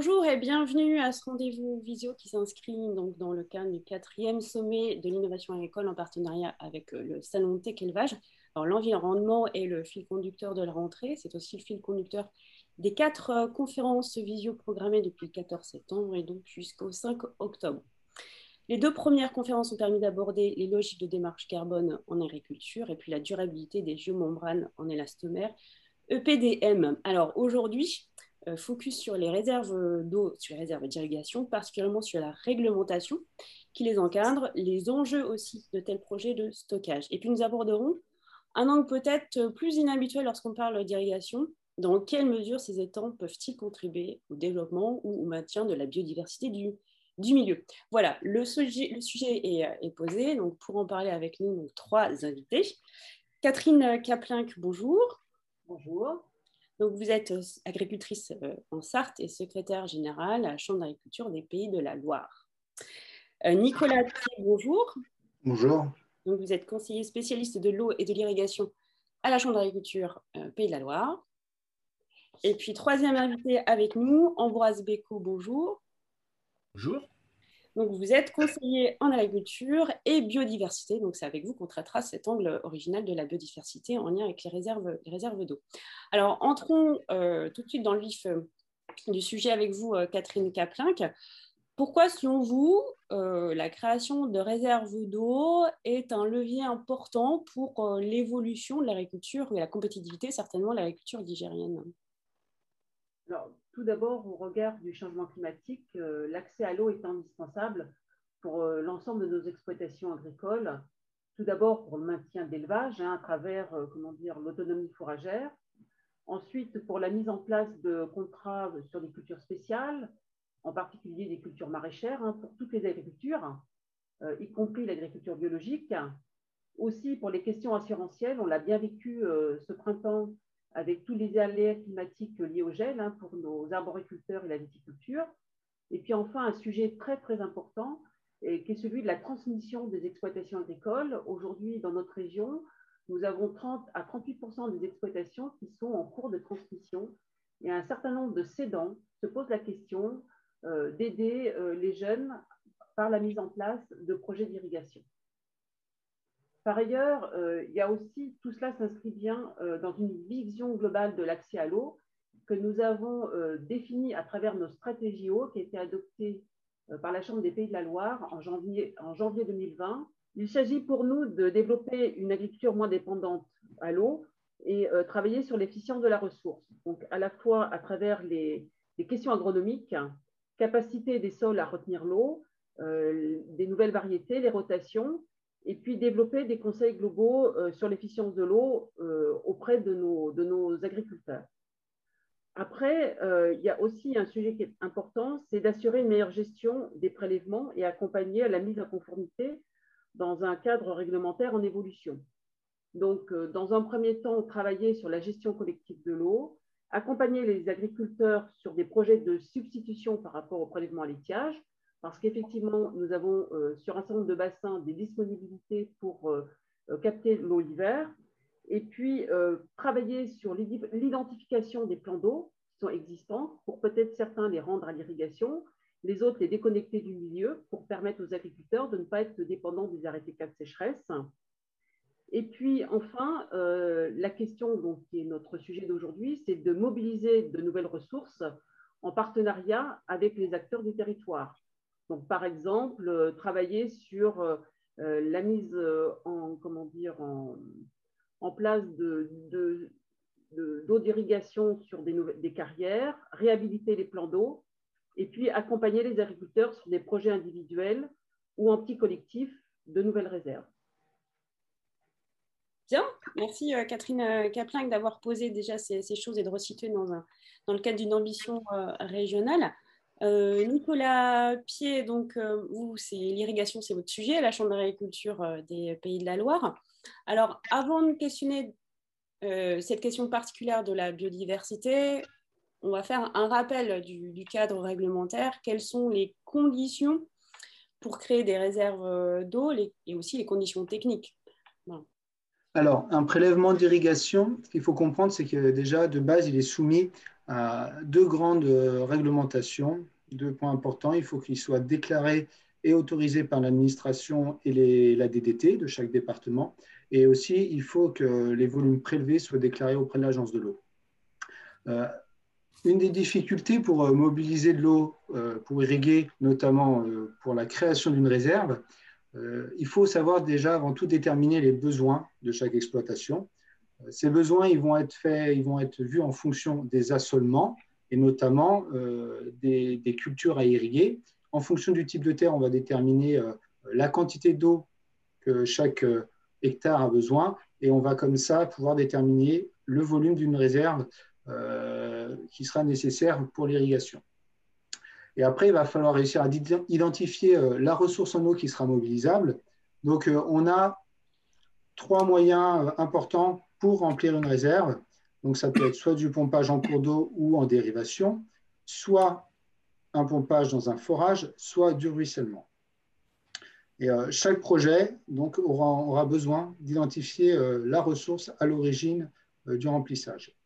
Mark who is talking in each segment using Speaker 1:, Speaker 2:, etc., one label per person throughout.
Speaker 1: Bonjour et bienvenue à ce rendez-vous visio qui s'inscrit donc dans le cadre du quatrième sommet de l'innovation agricole en partenariat avec euh, le Salon Tech Élevage. L'environnement est le fil conducteur de la rentrée, c'est aussi le fil conducteur des quatre euh, conférences visio programmées depuis le 14 septembre et donc jusqu'au 5 octobre. Les deux premières conférences ont permis d'aborder les logiques de démarche carbone en agriculture et puis la durabilité des géomembranes en élastomère, EPDM. Alors aujourd'hui, focus sur les réserves d'eau, sur les réserves d'irrigation, particulièrement sur la réglementation qui les encadre, les enjeux aussi de tels projets de stockage. Et puis nous aborderons un angle peut-être plus inhabituel lorsqu'on parle d'irrigation. Dans quelle mesure ces étangs peuvent-ils contribuer au développement ou au maintien de la biodiversité du, milieu? Voilà, le sujet, est, est, posé. Donc pour en parler avec nous, donc, trois invités. Catherine Kaplinck, bonjour.
Speaker 2: Bonjour.
Speaker 1: Donc, vous êtes euh, agricultrice euh, en Sarthe et secrétaire générale à la Chambre d'agriculture des Pays de la Loire. Euh, Nicolas bonjour.
Speaker 3: Bonjour.
Speaker 1: Donc, vous êtes conseiller spécialiste de l'eau et de l'irrigation à la Chambre d'agriculture Pays de la Loire. Et puis, troisième invité avec nous, Ambroise Béco, bonjour.
Speaker 4: Bonjour.
Speaker 1: Donc, vous êtes conseiller en agriculture et biodiversité. Donc, c'est avec vous qu'on traitera cet angle original de la biodiversité en lien avec les réserves, d'eau. Alors, entrons euh, tout de suite dans le vif euh, du sujet avec vous, euh, Catherine Kaplinck. Pourquoi, selon vous, la création de réserves d'eau est un levier important pour l'évolution de l'agriculture et la compétitivité, certainement, de l'agriculture nigérienne
Speaker 2: tout d'abord, au regard du changement climatique, euh, l'accès à l'eau est indispensable pour euh, l'ensemble de nos exploitations agricoles. Tout d'abord pour le maintien d'élevage hein, à travers euh, l'autonomie fourragère. Ensuite, pour la mise en place de contrats sur des cultures spéciales, en particulier des cultures maraîchères hein, pour toutes les agricultures, y compris l'agriculture biologique. Aussi pour les questions assurantielles, on l'a bien vécu ce printemps avec tous les aléas climatiques liés au gel hein, pour nos arboriculteurs et la viticulture. Et puis enfin, un sujet très très important qui est celui de la transmission des exploitations agricoles. Aujourd'hui, dans notre région, nous avons 30 à 38% des exploitations qui sont en cours de transmission et un certain nombre de cédants se posent la question euh, d'aider euh, les jeunes par la mise en place de projets d'irrigation. Par ailleurs, euh, il y a aussi, tout cela s'inscrit bien euh, dans une vision globale de l'accès à l'eau que nous avons euh, définie à travers nos stratégies eau qui a été adoptée par la Chambre des Pays de la Loire en janvier, en janvier 2020. Il s'agit pour nous de développer une agriculture moins dépendante à l'eau et travailler sur l'efficience de la ressource. Donc, à la fois à travers les questions agronomiques, capacité des sols à retenir l'eau, des nouvelles variétés, les rotations, et puis développer des conseils globaux euh, sur l'efficience de l'eau euh, auprès de nos, agriculteurs. Après, euh, il y a aussi un sujet qui est important, c'est d'assurer une meilleure gestion des prélèvements et accompagner la mise en conformité dans un cadre réglementaire en évolution. Donc, dans un premier temps, travailler sur la gestion collective de l'eau, accompagner les agriculteurs sur des projets de substitution par rapport au prélèvement à l'étiage, parce qu'effectivement, nous avons euh, sur un certain nombre de bassins des disponibilités pour euh, euh, capter l'eau l'hiver, et puis travailler sur l'identification des plans d'eau qui sont existants, pour peut-être certains les rendre à l'irrigation, les autres les déconnecter du milieu, pour permettre aux agriculteurs de ne pas être dépendants des arrêtés cas de sécheresse. Et puis enfin, la question qui est notre sujet d'aujourd'hui, c'est de mobiliser de nouvelles ressources en partenariat avec les acteurs du territoire. Donc, par exemple, euh, travailler sur euh, euh, la mise en, place de, d'eau d'irrigation sur des, carrières, réhabiliter les plans d'eau, et puis accompagner les agriculteurs sur des projets individuels ou en petits collectifs de nouvelles réserves.
Speaker 1: Bien, merci Catherine Kaplinck d'avoir posé déjà ces, choses et de resituer dans, dans le cadre d'une ambition régionale. Euh, Nicolas Pied, donc euh, vous, c'est l'irrigation, c'est votre sujet, la Chambre d'agriculture euh, des Pays de la Loire. Alors, avant de questionner cette question particulière de la biodiversité, on va faire un rappel du, cadre réglementaire. Quelles sont les conditions pour créer des réserves d'eau et aussi les conditions techniques?
Speaker 3: Alors, un prélèvement d'irrigation, ce qu'il faut comprendre, c'est que déjà, de base, il est soumis deux grandes réglementations, deux points importants. Il faut qu'ils soient déclarés et autorisés par l'administration et la DDT de chaque département. Et aussi, il faut que les volumes prélevés soient déclarés auprès de l'agence de l'eau. Euh, une des difficultés pour euh, mobiliser de l'eau, euh, pour irriguer, notamment pour la création d'une réserve, il faut savoir déjà avant tout déterminer les besoins de chaque exploitation. Ces besoins, ils vont être faits, ils vont être vus en fonction des assolements et notamment des, des, cultures à irriguer. En fonction du type de terre, on va déterminer la quantité d'eau que chaque hectare a besoin et on va comme ça pouvoir déterminer le volume d'une réserve euh, qui sera nécessaire pour l'irrigation. Et après, il va falloir réussir à identifier euh, la ressource en eau qui sera mobilisable. Donc, euh, on a trois moyens importants pour remplir une réserve. Donc, ça peut être soit du pompage en cours d'eau ou en dérivation, soit un pompage dans un forage, soit du ruissellement. Et chaque projet donc, aura, besoin d'identifier la ressource à l'origine du remplissage.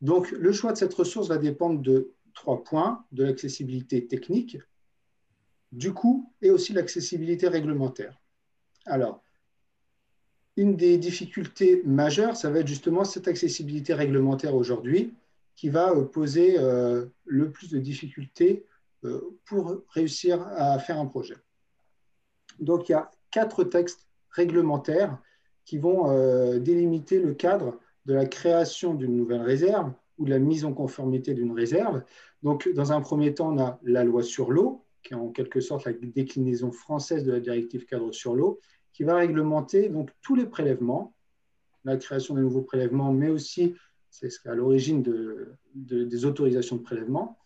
Speaker 3: Donc, le choix de cette ressource va dépendre de trois points, de l'accessibilité technique, du coût et aussi l'accessibilité réglementaire. Alors, une des difficultés majeures, ça va être justement cette accessibilité réglementaire aujourd'hui qui va euh, poser euh, le plus de difficultés euh, pour réussir à faire un projet. Donc, il y a quatre textes réglementaires qui vont délimiter le cadre de la création d'une nouvelle réserve ou de la mise en conformité d'une réserve. Donc, dans un premier temps, on a la loi sur l'eau, qui est en quelque sorte la déclinaison française de la directive cadre sur l'eau, qui va réglementer donc, tous les prélèvements, la création de nouveaux prélèvements, mais aussi, c'est ce à l'origine de, des autorisations de prélèvement.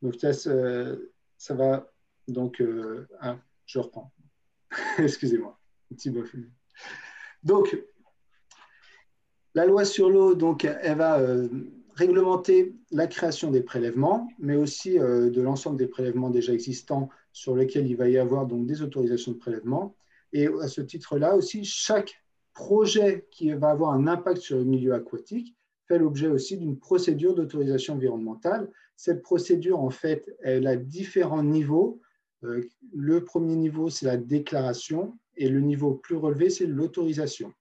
Speaker 3: Donc, ça, va. Donc, euh, ah, je reprends. Excusez-moi, petit Donc, la loi sur l'eau, donc, elle va euh, réglementer la création des prélèvements, mais aussi euh, de l'ensemble des prélèvements déjà existants sur lesquels il va y avoir donc des autorisations de prélèvement. Et à ce titre-là aussi, chaque projet qui va avoir un impact sur le milieu aquatique fait l'objet aussi d'une procédure d'autorisation environnementale. Cette procédure, en fait, elle a différents niveaux. Euh, le premier niveau, c'est la déclaration, et le niveau plus relevé, c'est l'autorisation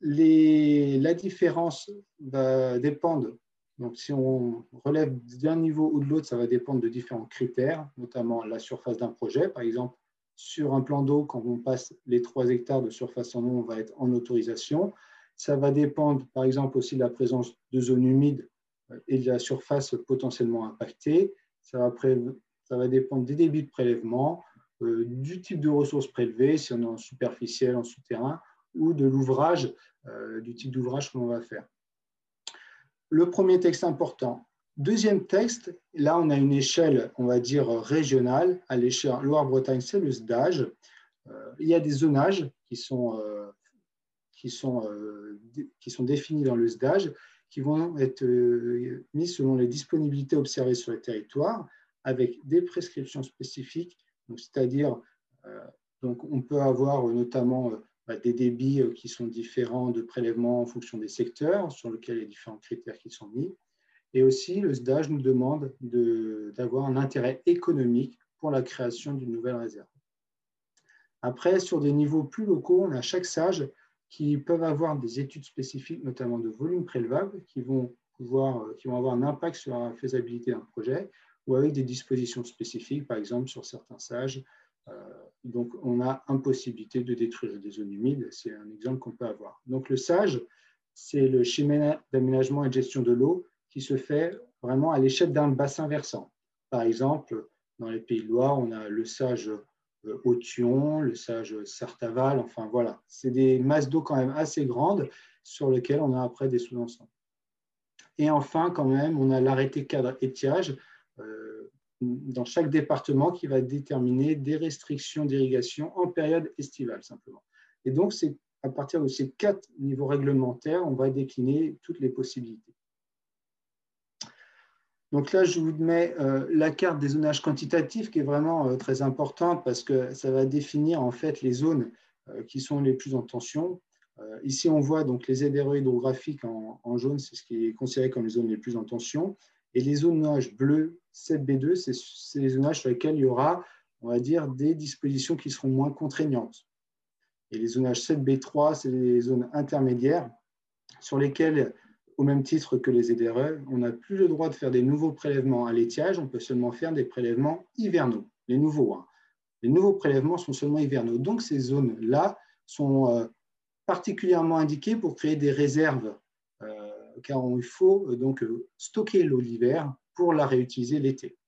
Speaker 3: la différence va dépendre. Donc, si on relève d'un niveau ou de l'autre, ça va dépendre de différents critères, notamment la surface d'un projet. Par exemple, sur un plan d'eau, quand on passe les 3 hectares de surface en eau, on va être en autorisation. Ça va dépendre, par exemple, aussi de la présence de zones humides et de la surface potentiellement impactée. Ça va, ça va dépendre des débits de prélèvement, euh, du type de ressources prélevées, si on est en superficiel, en souterrain, ou de l'ouvrage, euh, du type d'ouvrage que l'on va faire. Le premier texte important. Deuxième texte, là on a une échelle, on va dire, régionale. À l'échelle Loire-Bretagne, c'est le SDAGE. Euh, il y a des zonages qui sont, euh, qui sont, qui sont définis dans le SDAGE, qui vont être mis selon les disponibilités observées sur le territoire, avec des prescriptions spécifiques, c'est-à-dire, donc on peut avoir notamment bah, des débits euh, qui sont différents de prélèvements en fonction des secteurs sur lesquels il y a différents critères qui sont mis. Et aussi, le SDAGE nous demande d'avoir un intérêt économique pour la création d'une nouvelle réserve. Après, sur des niveaux plus locaux, on a chaque SAGE qui peuvent avoir des études spécifiques, notamment de volume prélevable, qui vont, pouvoir, euh, qui vont avoir un impact sur la faisabilité d'un projet, ou avec des dispositions spécifiques, par exemple sur certains SAGE, euh, donc, on a impossibilité de détruire des zones humides. C'est un exemple qu'on peut avoir. Donc, le SAGE, c'est le schéma d'aménagement et de gestion de l'eau qui se fait vraiment à l'échelle d'un bassin versant. Par exemple, dans les Pays de Loire, on a le SAGE Authion, le SAGE Sartaval, enfin voilà. C'est des masses d'eau quand même assez grandes sur lesquelles on a après des sous-ensembles. Et enfin, quand même, on a l'arrêté cadre étiage euh, dans chaque département qui va déterminer des restrictions d'irrigation en période estivale simplement. Et donc, c'est à partir de ces quatre niveaux réglementaires, on va décliner toutes les possibilités. Donc là, je vous mets euh, la carte des zonages quantitatifs qui est vraiment euh, très importante parce que ça va définir en fait les zones euh, qui sont les plus en tension. ici, on voit donc les ZRE hydrographiques en, jaune, c'est ce qui est considéré comme les zones les plus en tension. Et les zonages bleus 7B2, c'est les zonages sur lesquels il y aura, on va dire, des dispositions qui seront moins contraignantes. Et les zonages 7B3, c'est les zones intermédiaires sur lesquelles, au même titre que les ZRE, on n'a plus le droit de faire des nouveaux prélèvements à l'étiage, on peut seulement faire des prélèvements hivernaux, les nouveaux. Hein. Les nouveaux prélèvements sont seulement hivernaux. Donc ces zones-là sont euh, particulièrement indiquées pour créer des réserves, euh, car il faut euh, donc stocker l'eau l'hiver pour la réutiliser l'été.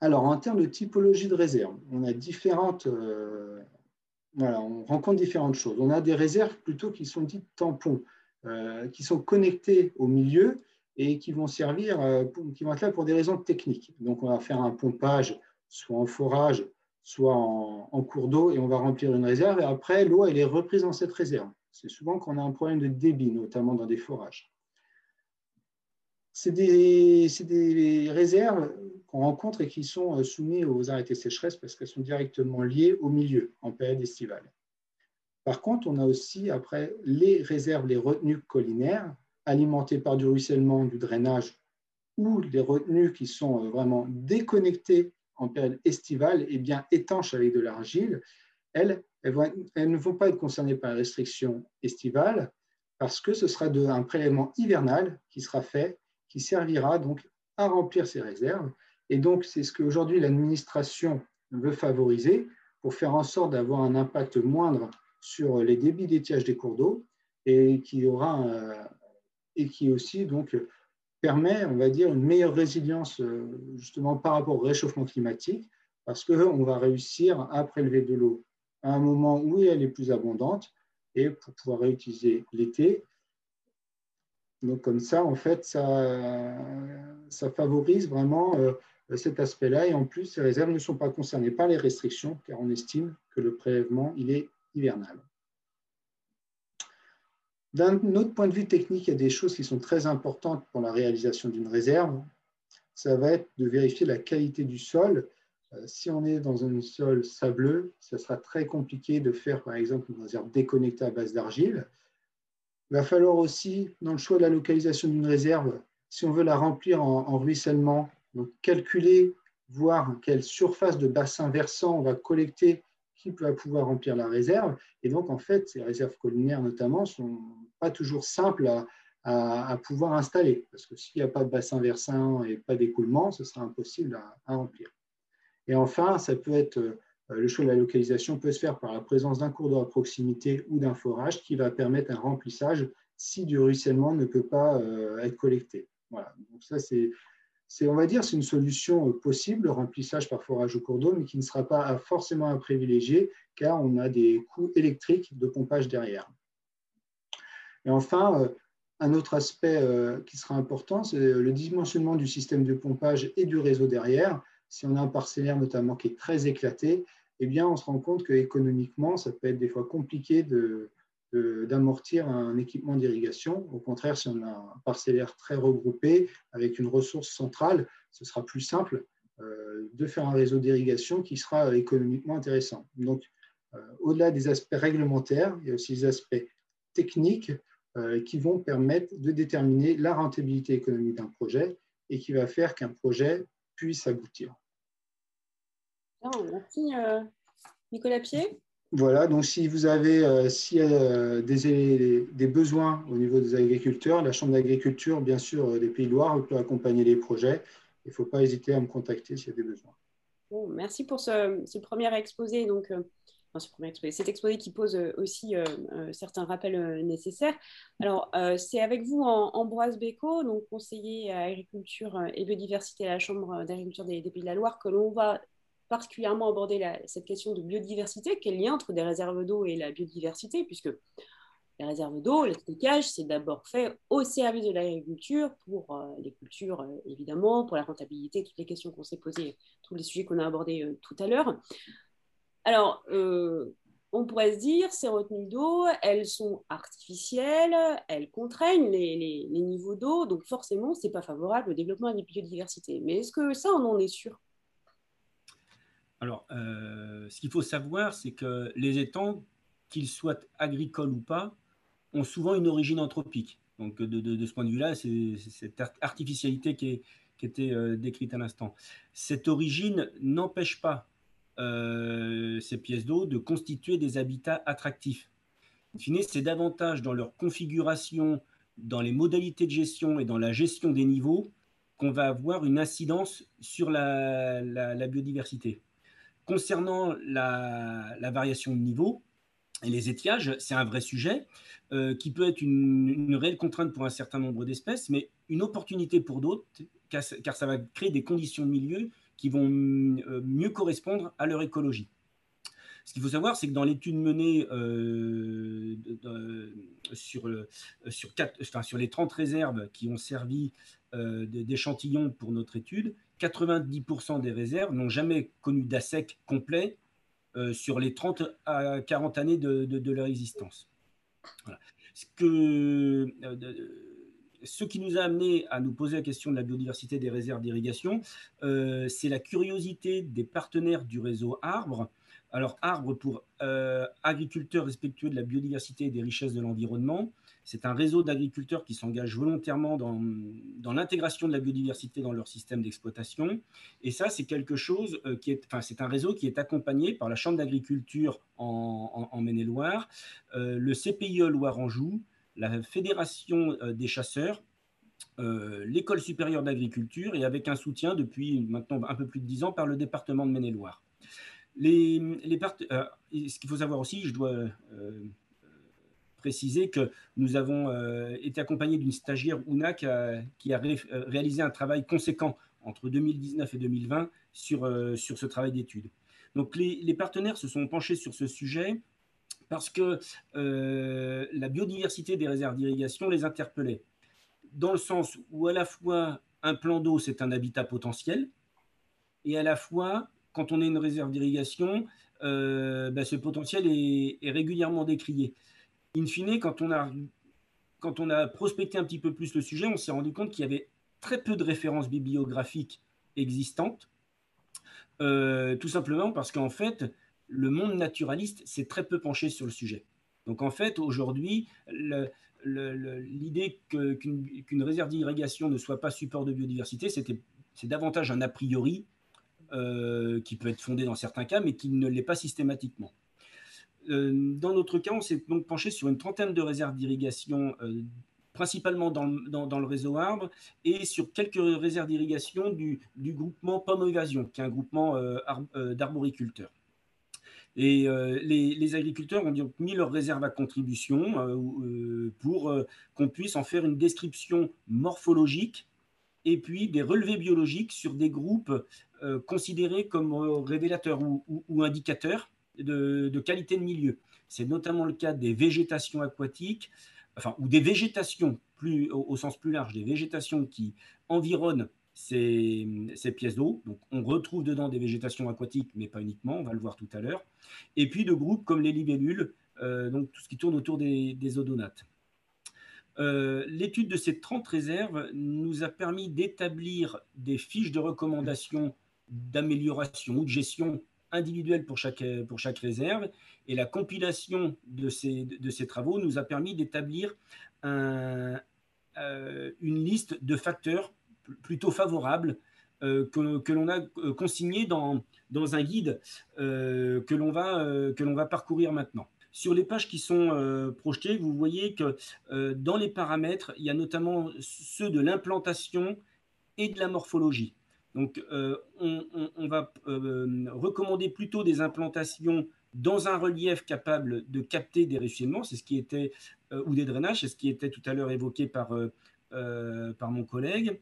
Speaker 3: Alors, en termes de typologie de réserve, on a différentes, on rencontre différentes choses. On a des réserves plutôt qui sont dites tampons, qui sont connectées au milieu et qui vont servir, euh, qui vont être là pour des raisons techniques. Donc, on va faire un pompage, soit en forage, soit en, cours d'eau, et on va remplir une réserve. Et après, l'eau, elle est reprise dans cette réserve. C'est souvent qu'on a un problème de débit, notamment dans des forages. C'est des, des, réserves qu'on rencontre et qui sont euh, soumises aux arrêtés sécheresse parce qu'elles sont directement liées au milieu en période estivale. Par contre, on a aussi après les réserves, les retenues collinaires, alimentés par du ruissellement, du drainage, ou les retenues qui sont euh, vraiment déconnectées en période estivale et bien étanches avec de l'argile, elles, ne vont pas être concernées par les restrictions estivales parce que ce sera un prélèvement hivernal qui sera fait, qui servira donc à remplir ces réserves. Et donc, c'est ce qu'aujourd'hui l'administration veut favoriser pour faire en sorte d'avoir un impact moindre sur les débits d'étiage des cours d'eau et qui aura un, et qui aussi donc permet, on va dire, une meilleure résilience euh, justement par rapport au réchauffement climatique, parce qu'on va réussir à prélever de l'eau à un moment où elle est plus abondante et pour pouvoir réutiliser l'été. Donc comme ça, en fait, ça, favorise vraiment euh, cet aspect-là. Et en plus, ces réserves ne sont pas concernées par les restrictions, car on estime que le prélèvement, il est hivernal. D'un autre point de vue technique, il y a des choses qui sont très importantes pour la réalisation d'une réserve. Ça va être de vérifier la qualité du sol. Euh, si on est dans un sol sableux, ça sera très compliqué de faire, par exemple, une réserve déconnectée à base d'argile. Il va falloir aussi, dans le choix de la localisation d'une réserve, si on veut la remplir en, ruissellement, donc calculer, voir quelle surface de bassin versant on va collecter qui va pouvoir remplir la réserve. Et donc, en fait, ces réserves collinaires, notamment, ne sont pas toujours simples à, pouvoir installer. Parce que s'il n'y a pas de bassin versant et pas d'écoulement, ce sera impossible à, remplir. Et enfin, ça peut être, euh, le choix de la localisation peut se faire par la présence d'un cours d'eau à proximité ou d'un forage qui va permettre un remplissage si du ruissellement ne peut pas euh, être collecté. Voilà. Donc ça, c'est on va dire, c'est une solution euh, possible, le remplissage par forage au cours d'eau, mais qui ne sera pas forcément à privilégier, car on a des coûts électriques de pompage derrière. Et enfin, euh, un autre aspect euh, qui sera important, c'est le dimensionnement du système de pompage et du réseau derrière. Si on a un parcellaire notamment qui est très éclaté, eh bien, on se rend compte qu'économiquement, ça peut être des fois compliqué d'amortir un équipement d'irrigation. Au contraire, si on a un parcellaire très regroupé avec une ressource centrale, ce sera plus simple euh, de faire un réseau d'irrigation qui sera économiquement intéressant. Donc, euh, au-delà des aspects réglementaires, il y a aussi des aspects techniques euh, qui vont permettre de déterminer la rentabilité économique d'un projet et qui va faire qu'un projet puisse aboutir.
Speaker 1: Merci Nicolas Pied.
Speaker 3: Voilà, donc si vous avez euh, euh, des, besoins au niveau des agriculteurs, la Chambre d'agriculture, bien sûr, euh, des Pays de Loire peut accompagner les projets. Il ne faut pas hésiter à me contacter s'il y a des besoins.
Speaker 1: merci pour ce, premier exposé. Donc, cet exposé qui pose aussi certains rappels nécessaires. Alors, c'est avec vous, Ambroise Béco, donc conseiller à agriculture et biodiversité à la Chambre d'agriculture des, Pays de la Loire, que l'on va particulièrement aborder cette question de biodiversité, quel lien entre des réserves d'eau et la biodiversité, puisque les réserves d'eau, le stockage, c'est d'abord fait au service de l'agriculture, pour euh, les cultures euh, évidemment, pour la rentabilité, toutes les questions qu'on s'est posées, tous les sujets qu'on a abordés euh, tout à l'heure. Alors, on pourrait se dire, ces retenues d'eau, elles sont artificielles, elles contraignent les, les niveaux d'eau, donc forcément, ce n'est pas favorable au développement de la biodiversité. Mais est-ce que ça, on en est sûr?
Speaker 4: Alors, euh, ce qu'il faut savoir, c'est que les étangs, qu'ils soient agricoles ou pas, ont souvent une origine anthropique. Donc, de, ce point de vue-là, c'est cette artificialité qui, est, était décrite à l'instant. Cette origine n'empêche pas ces pièces d'eau de constituer des habitats attractifs. In fine, c'est davantage dans leur configuration, dans les modalités de gestion et dans la gestion des niveaux qu'on va avoir une incidence sur la, biodiversité. Concernant la, variation de niveau, et les étiages, c'est un vrai sujet euh, qui peut être une, réelle contrainte pour un certain nombre d'espèces, mais une opportunité pour d'autres, car, ça va créer des conditions de milieu qui vont euh, mieux correspondre à leur écologie. Ce qu'il faut savoir, c'est que dans l'étude menée euh, sur, sur, enfin, sur, les 30 réserves qui ont servi euh, d'échantillons pour notre étude, 90% des réserves n'ont jamais connu d'assec complet euh, sur les 30 à 40 années de, leur existence. Ce, que, ce qui nous a amené à nous poser la question de la biodiversité des réserves d'irrigation, c'est la curiosité des partenaires du réseau Arbre alors, Arbre pour euh, agriculteurs respectueux de la biodiversité et des richesses de l'environnement, c'est un réseau d'agriculteurs qui s'engagent volontairement dans, l'intégration de la biodiversité dans leur système d'exploitation. Et ça, c'est quelque chose euh, qui est, un réseau qui est accompagné par la Chambre d'agriculture en, Maine-et-Loire, euh, le CPIE Loire-Anjou, la Fédération des chasseurs, l'École supérieure d'agriculture et avec un soutien depuis maintenant un peu plus de dix ans par le département de Maine-et-Loire. Euh, ce qu'il faut savoir aussi, je dois euh, préciser que nous avons euh, été accompagnés d'une stagiaire, Ouna, qui a, réalisé un travail conséquent entre 2019 et 2020 sur, sur ce travail d'étude. Donc les, les, partenaires se sont penchés sur ce sujet parce que la biodiversité des réserves d'irrigation les interpellait, dans le sens où à la fois un plan d'eau, c'est un habitat potentiel, et à la fois quand on est une réserve d'irrigation, euh, bah, ce potentiel est, régulièrement décrié. In fine, quand on, a, prospecté un petit peu plus le sujet, on s'est rendu compte qu'il y avait très peu de références bibliographiques existantes, euh, tout simplement parce qu'en fait, le monde naturaliste s'est très peu penché sur le sujet. Donc en fait, aujourd'hui, l'idée qu'une réserve d'irrigation ne soit pas support de biodiversité, c'est davantage un a priori euh, qui peut être fondé dans certains cas, mais qui ne l'est pas systématiquement. Euh, dans notre cas, on s'est donc penché sur une trentaine de réserves d'irrigation, euh, principalement dans, le réseau arbre, et sur quelques réserves d'irrigation du, groupement Pomme Évasion, qui est un groupement d'arboriculteurs. Et les, les, agriculteurs ont donc mis leurs réserves à contribution pour qu'on puisse en faire une description morphologique et puis des relevés biologiques sur des groupes euh, considérés comme euh, révélateurs ou, indicateurs de, qualité de milieu. C'est notamment le cas des végétations aquatiques, enfin, ou des végétations plus, au, sens plus large, des végétations qui environnent ces, pièces d'eau. Donc, on retrouve dedans des végétations aquatiques, mais pas uniquement, on va le voir tout à l'heure. Et puis de groupes comme les libellules, euh, donc tout ce qui tourne autour des, des odonates. Euh, l'étude de ces 30 réserves nous a permis d'établir des fiches de recommandation d'amélioration ou de gestion individuelle pour chaque, pour chaque réserve. Et la compilation de ces, travaux nous a permis d'établir euh, une liste de facteurs plutôt favorables euh, que, que l'on a consigné dans, un guide que l'on va parcourir maintenant. Sur les pages qui sont euh, projetées, vous voyez que euh, dans les paramètres, il y a notamment ceux de l'implantation et de la morphologie. Donc, euh, on, va recommander plutôt des implantations dans un relief capable de capter des ruissellements, c'est ce qui était, ou des drainages, c'est ce qui était tout à l'heure évoqué par, par mon collègue,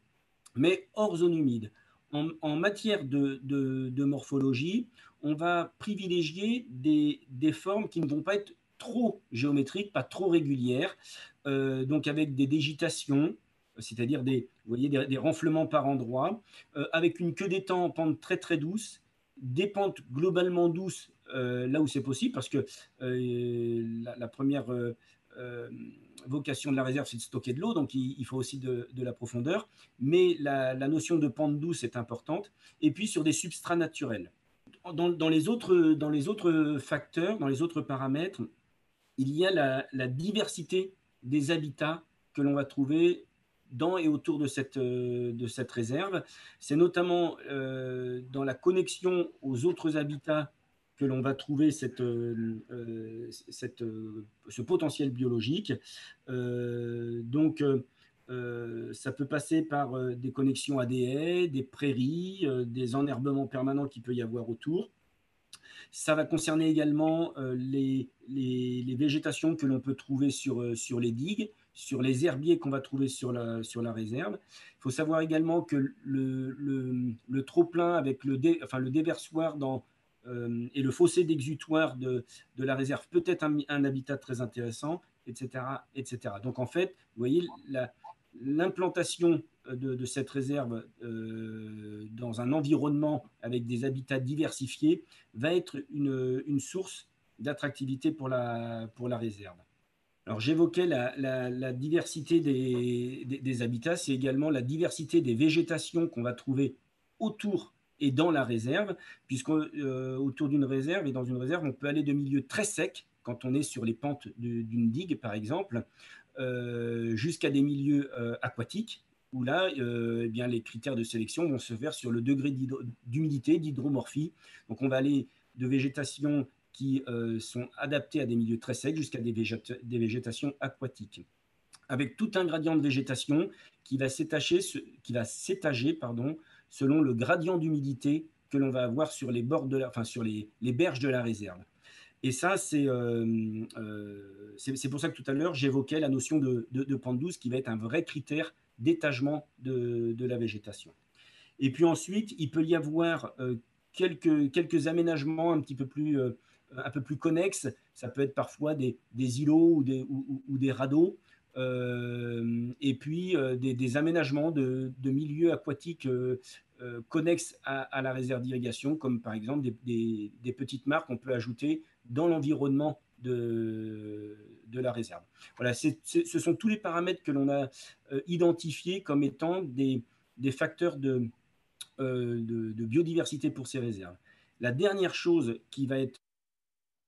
Speaker 4: mais hors zone humide. En, matière de, morphologie, on va privilégier des, formes qui ne vont pas être trop géométriques, pas trop régulières, euh, donc avec des dégitations, c'est-à-dire des, des, renflements par endroits, euh, avec une queue d'étang en pente très très douce, des pentes globalement douces euh, là où c'est possible, parce que la, première vocation de la réserve, c'est de stocker de l'eau, donc il, faut aussi de, la profondeur, mais la, notion de pente douce est importante, et puis sur des substrats naturels dans, les autres, dans les autres facteurs, dans les autres paramètres, il y a la, diversité des habitats que l'on va trouver dans et autour de cette, de cette réserve. C'est notamment dans la connexion aux autres habitats que l'on va trouver cette, cette, ce potentiel biologique. donc, euh, ça peut passer par euh, des connexions à des haies, des prairies, euh, des enherbements permanents qu'il peut y avoir autour. Ça va concerner également les, les, végétations que l'on peut trouver sur, sur les digues, sur les herbiers qu'on va trouver sur la, sur la réserve. Il faut savoir également que le, le, le trop-plein avec le, enfin, le déversoir dans, et le fossé d'exutoire de, de, la réserve peut être un, un, habitat très intéressant, etc., etc. Donc en fait, vous voyez, la, l'implantation de, cette réserve euh, dans un environnement avec des habitats diversifiés va être une, source d'attractivité pour la, réserve. Alors j'évoquais la, diversité des, habitats, c'est également la diversité des végétations qu'on va trouver autour et dans la réserve, puisqu'autour euh, d'une réserve et dans une réserve, on peut aller de milieux très secs, quand on est sur les pentes d'une digue par exemple, euh, jusqu'à des milieux euh, aquatiques, où là, euh, eh bien, les critères de sélection vont se faire sur le degré d'humidité, d'hydromorphie. Donc on va aller de végétation qui sont adaptées à des milieux très secs jusqu'à des, végétations aquatiques, avec tout un gradient de végétation qui va s'étager, pardon, selon le gradient d'humidité que l'on va avoir sur les bords de la, enfin, sur les berges de la réserve. Et ça, euh, euh, c'est pour ça que tout à l'heure, j'évoquais la notion de, de, pente douce qui va être un vrai critère d'étagement de, de, la végétation. Et puis ensuite, il peut y avoir euh, quelques, quelques aménagements un petit peu plus, un peu plus connexes. Ça peut être parfois des, des îlots ou des, ou, des radeaux. et puis des, des, aménagements de, de, milieux aquatiques connexes à, à, la réserve d'irrigation, comme par exemple des, des, petites marques qu'on peut ajouter dans l'environnement de, de, la réserve. Voilà, ce sont tous les paramètres que l'on a euh, identifiés comme étant des, des facteurs de, euh, de, biodiversité pour ces réserves. La dernière chose qui va être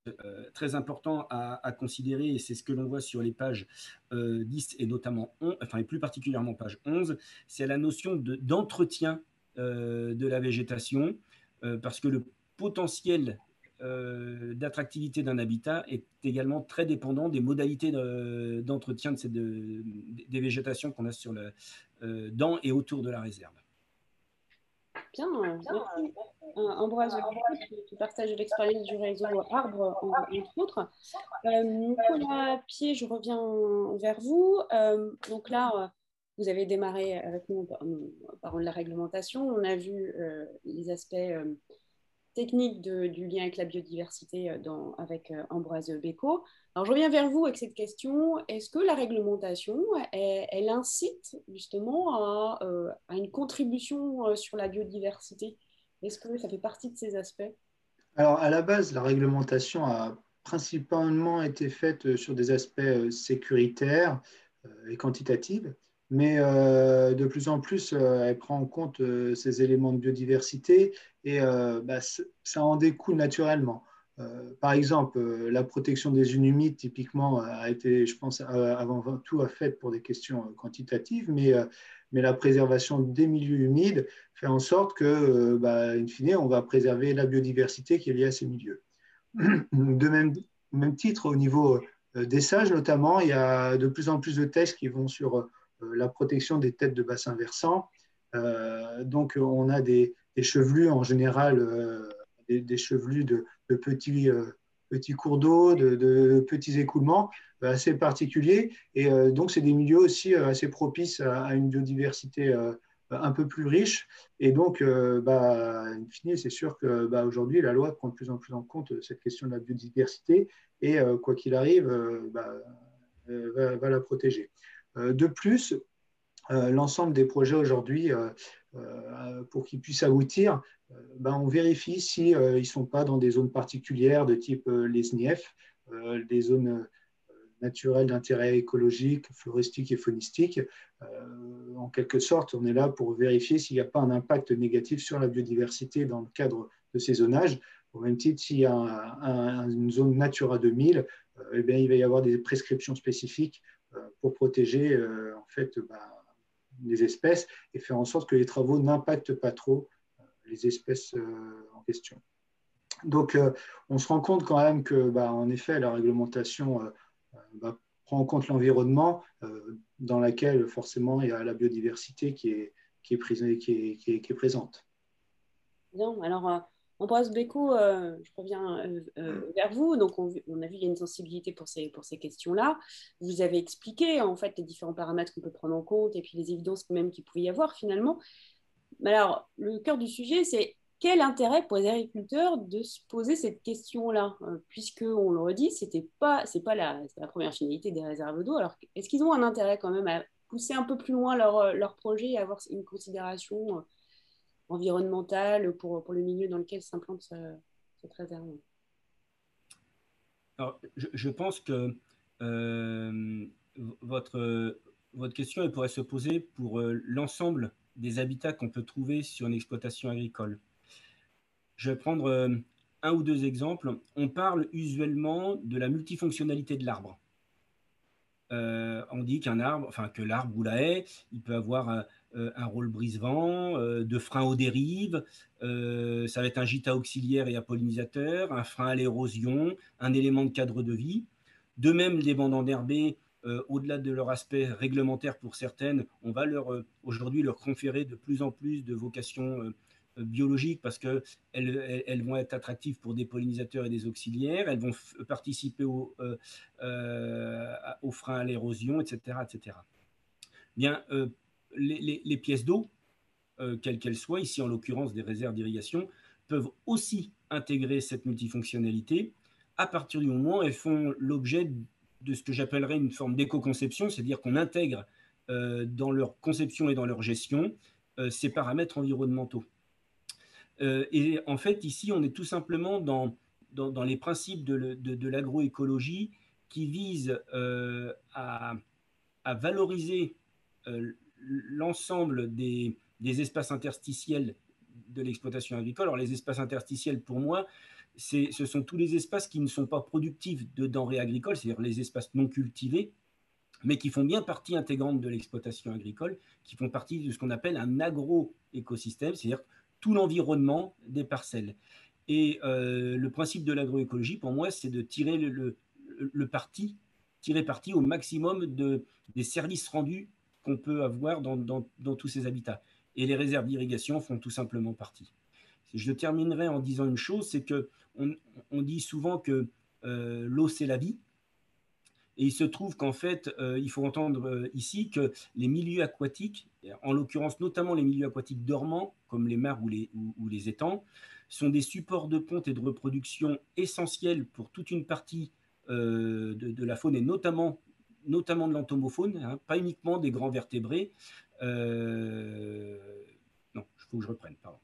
Speaker 4: euh, très important à, considérer, et c'est ce que l'on voit sur les pages 10 et notamment 11, enfin et plus particulièrement page 11, c'est la notion d'entretien de la végétation, parce que le potentiel euh, d'attractivité d'un habitat est également très dépendant des modalités d'entretien de, des végétations qu'on a sur le, euh, dans et autour de la réserve.
Speaker 1: Bien, merci. Ambroise, qui partage l'expérience du réseau Arbre, entre autres. Euh, Nicolas Pied, je reviens vers vous. donc là, vous avez démarré avec nous en parlant de la réglementation. On a vu les aspects technique du lien avec la biodiversité euh, avec euh, Ambroise Beco. Alors, je reviens vers vous avec cette question. Est-ce que la réglementation, elle, incite justement euh, à, une contribution sur la biodiversité? Est-ce que ça fait partie de ces aspects?
Speaker 3: Alors, à la base, la réglementation a principalement été faite sur des aspects sécuritaires et quantitatifs mais euh, de plus en plus, euh, elle prend en compte euh, ces éléments de biodiversité et bah, ça en découle naturellement. par exemple, la protection des zones humides, typiquement, a été, je pense, avant tout faite pour des questions quantitatives, mais, mais la préservation des milieux humides fait en sorte que, bah, in fine, on va préserver la biodiversité qui est liée à ces milieux. De même, même titre, au niveau des sages notamment, il y a de plus en plus de textes qui vont sur la protection des têtes de bassin versant. Euh, donc, on a des, chevelus en général, euh, des, chevelus de, petits, petits cours d'eau, de, petits écoulements assez particuliers. Et donc, c'est des milieux aussi assez propices à, une biodiversité un peu plus riche. Et donc, bah, in fine, c'est sûr que bah, aujourd'hui, la loi prend de plus en plus en compte cette question de la biodiversité et, quoi qu'il arrive, bah, va, la protéger. Euh, de plus, euh, l'ensemble des projets aujourd'hui, euh, pour qu'ils puissent aboutir, ben, on vérifie s'ils ne sont pas dans des zones particulières de type les SNIEF, des zones naturelles d'intérêt écologique, floristique et faunistique. en quelque sorte, on est là pour vérifier s'il n'y a pas un impact négatif sur la biodiversité dans le cadre de ces zonages. Au même titre, s'il y a une zone Natura 2000, eh bien, il va y avoir des prescriptions spécifiques pour protéger en fait, bah, les espèces et faire en sorte que les travaux n'impactent pas trop les espèces en question. Donc, on se rend compte quand même que, bah, en effet, la réglementation bah, prend en compte l'environnement dans laquelle forcément il y a la biodiversité qui est, qui est, présente.
Speaker 1: Bien, alors Ambroise Béco, euh, je reviens euh, euh, vers vous. Donc, on, a vu qu'il y a une sensibilité pour ces, pour ces questions-là. Vous avez expliqué, en fait, les différents paramètres qu'on peut prendre en compte et puis les évidences même qu'il pouvait y avoir, finalement. Mais alors, le cœur du sujet, c'est quel intérêt pour les agriculteurs de se poser cette question-là Puisque, on le redit, ce n'est pas, pas la, la, première finalité des réserves d'eau. Alors, est-ce qu'ils ont un intérêt quand même à pousser un peu plus loin leur, leur projet et avoir une considération environnementale pour, pour le milieu dans lequel s'implante cette réserve
Speaker 4: Alors, je, pense que euh, votre, votre question pourrait se poser pour euh, l'ensemble des habitats qu'on peut trouver sur une exploitation agricole. Je vais prendre euh, un ou deux exemples. On parle usuellement de la multifonctionnalité de l'arbre. on dit qu'un arbre, enfin que l'arbre ou la haie, il peut avoir euh, un rôle brise-vent, euh, de frein aux dérives, euh, ça va être un gîte auxiliaire et à pollinisateur, un frein à l'érosion, un élément de cadre de vie. De même, les bandes enherbées, au-delà de leur aspect réglementaire pour certaines, on va leur aujourd'hui leur conférer de plus en plus de vocations biologiques parce qu'elles elles, vont être attractives pour des pollinisateurs et des auxiliaires, elles vont participer au, au frein à l'érosion, etc., etc. Bien, les, pièces d'eau, euh, quelles qu'elles soient, ici en l'occurrence des réserves d'irrigation, peuvent aussi intégrer cette multifonctionnalité à partir du moment où elles font l'objet de ce que j'appellerais une forme d'éco-conception, c'est-à-dire qu'on intègre euh, dans leur conception et dans leur gestion euh, ces paramètres environnementaux. et en fait, ici, on est tout simplement dans, les principes de, l'agroécologie qui visent à, à, valoriser l'ensemble des, espaces interstitiels de l'exploitation agricole. Alors les espaces interstitiels, pour moi, ce sont tous les espaces qui ne sont pas productifs de denrées agricoles, c'est-à-dire les espaces non cultivés, mais qui font bien partie intégrante de l'exploitation agricole, qui font partie de ce qu'on appelle un agro-écosystème, c'est-à-dire tout l'environnement des parcelles. Et euh, le principe de l'agroécologie, pour moi, c'est de tirer le, parti, tirer parti au maximum de, des services rendus qu'on peut avoir dans, tous ces habitats. Et les réserves d'irrigation font tout simplement partie. Je terminerai en disant une chose, c'est que on, dit souvent que euh, l'eau c'est la vie, et il se trouve qu'en fait, euh, il faut entendre euh, ici que les milieux aquatiques, en l'occurrence notamment les milieux aquatiques dormants, comme les mares ou les, étangs, sont des supports de ponte et de reproduction essentiels pour toute une partie de, de, la faune et notamment notamment de l'entomofaune, hein, pas uniquement des grands vertébrés. Euh, non, il faut que je reprenne, pardon.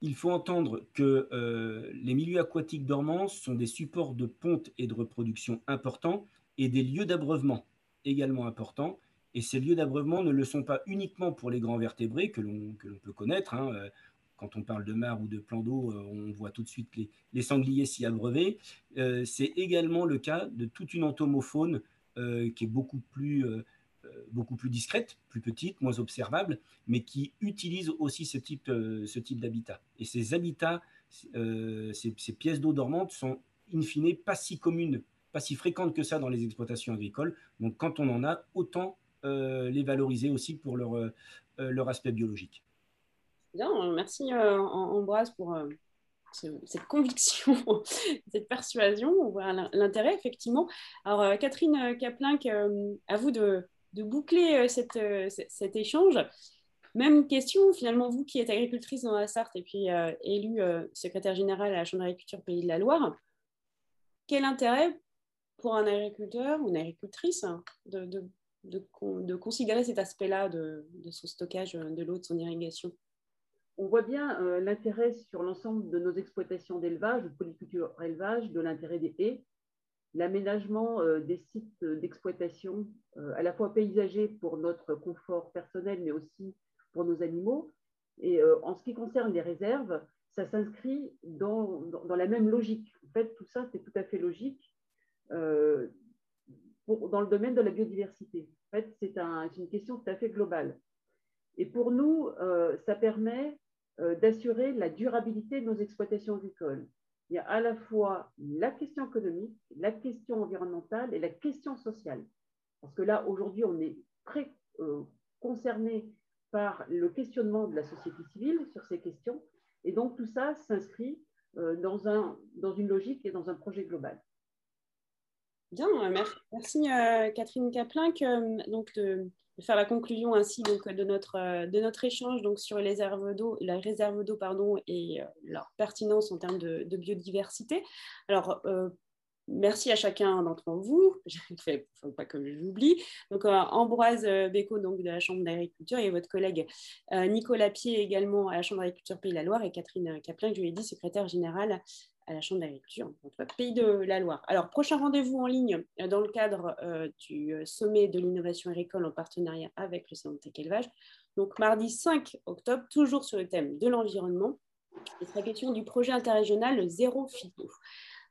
Speaker 4: Il faut entendre que euh, les milieux aquatiques dormants sont des supports de ponte et de reproduction importants et des lieux d'abreuvement également importants. Et ces lieux d'abreuvement ne le sont pas uniquement pour les grands vertébrés que l'on peut connaître. Hein, euh, quand on parle de mares ou de plans d'eau, euh, on voit tout de suite les, sangliers s'y abreuver. Euh, c'est également le cas de toute une entomofaune euh, qui est beaucoup plus, discrète, plus petite, moins observable, mais qui utilise aussi ce type, type d'habitat. Et ces habitats, ces, ces, pièces d'eau dormantes sont in fine pas si communes, pas si fréquentes que ça dans les exploitations agricoles. Donc quand on en a, autant les valoriser aussi pour leur aspect biologique.
Speaker 1: Bien, merci euh, Ambroise pour euh, cette conviction, cette persuasion. L'intérêt, effectivement. Alors, euh, Catherine Kaplinck, à vous de, boucler cet échange. Même question, finalement, vous qui êtes agricultrice dans la Sarthe et puis élue secrétaire générale à la Chambre d'agriculture Pays de la Loire, quel intérêt pour un agriculteur ou une agricultrice hein, de, considérer cet aspect-là de son stockage de l'eau, de son irrigation?
Speaker 2: On voit bien euh, l'intérêt sur l'ensemble de nos exploitations d'élevage, de polyculture élevage, de l'intérêt des haies, l'aménagement euh, des sites d'exploitation, euh, à la fois paysagers pour notre confort personnel, mais aussi pour nos animaux. Et en ce qui concerne les réserves, ça s'inscrit dans, dans, la même logique. En fait, tout ça, c'est tout à fait logique dans le domaine de la biodiversité. En fait, c'est un, une question tout à fait globale. Et pour nous, ça permet d'assurer la durabilité de nos exploitations agricoles il y a à la fois la question économique, la question environnementale et la question sociale. Parce que là, aujourd'hui, on est très euh, concerné par le questionnement de la société civile sur ces questions. Et donc, tout ça s'inscrit euh, dans, un, dans une logique et dans un projet global.
Speaker 1: Bien, merci, euh, Catherine de, faire la conclusion ainsi donc, de, notre, euh, de notre échange donc, sur les réserves d'eau, la réserve d'eau pardon, et euh, leur pertinence en termes de, biodiversité. Alors, euh, merci à chacun d'entre vous. Il ne pas que je l'oublie. Donc, Ambroise Béco donc, de la Chambre d'agriculture et votre collègue Nicolas Pied également à la Chambre d'agriculture Pays de la Loire et Catherine Caplin, je lui ai dit, secrétaire générale à la Chambre d'agriculture, Pays de la Loire. Alors, prochain rendez-vous en ligne euh, dans le cadre euh, du euh, sommet de l'innovation agricole en partenariat avec le Salon de Tech Élevage. Donc, mardi 5 octobre, toujours sur le thème de l'environnement. Il sera question du projet interrégional Zéro Phyto.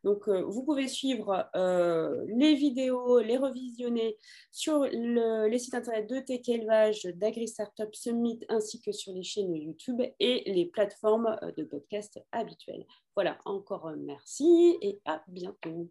Speaker 1: Donc, euh, vous pouvez suivre euh, les vidéos, les revisionner sur les sites internet de Tech Élevage, d'Agri Startup Summit, ainsi que sur les chaînes YouTube et les plateformes euh, de podcast habituelles. Voilà, encore merci et à bientôt.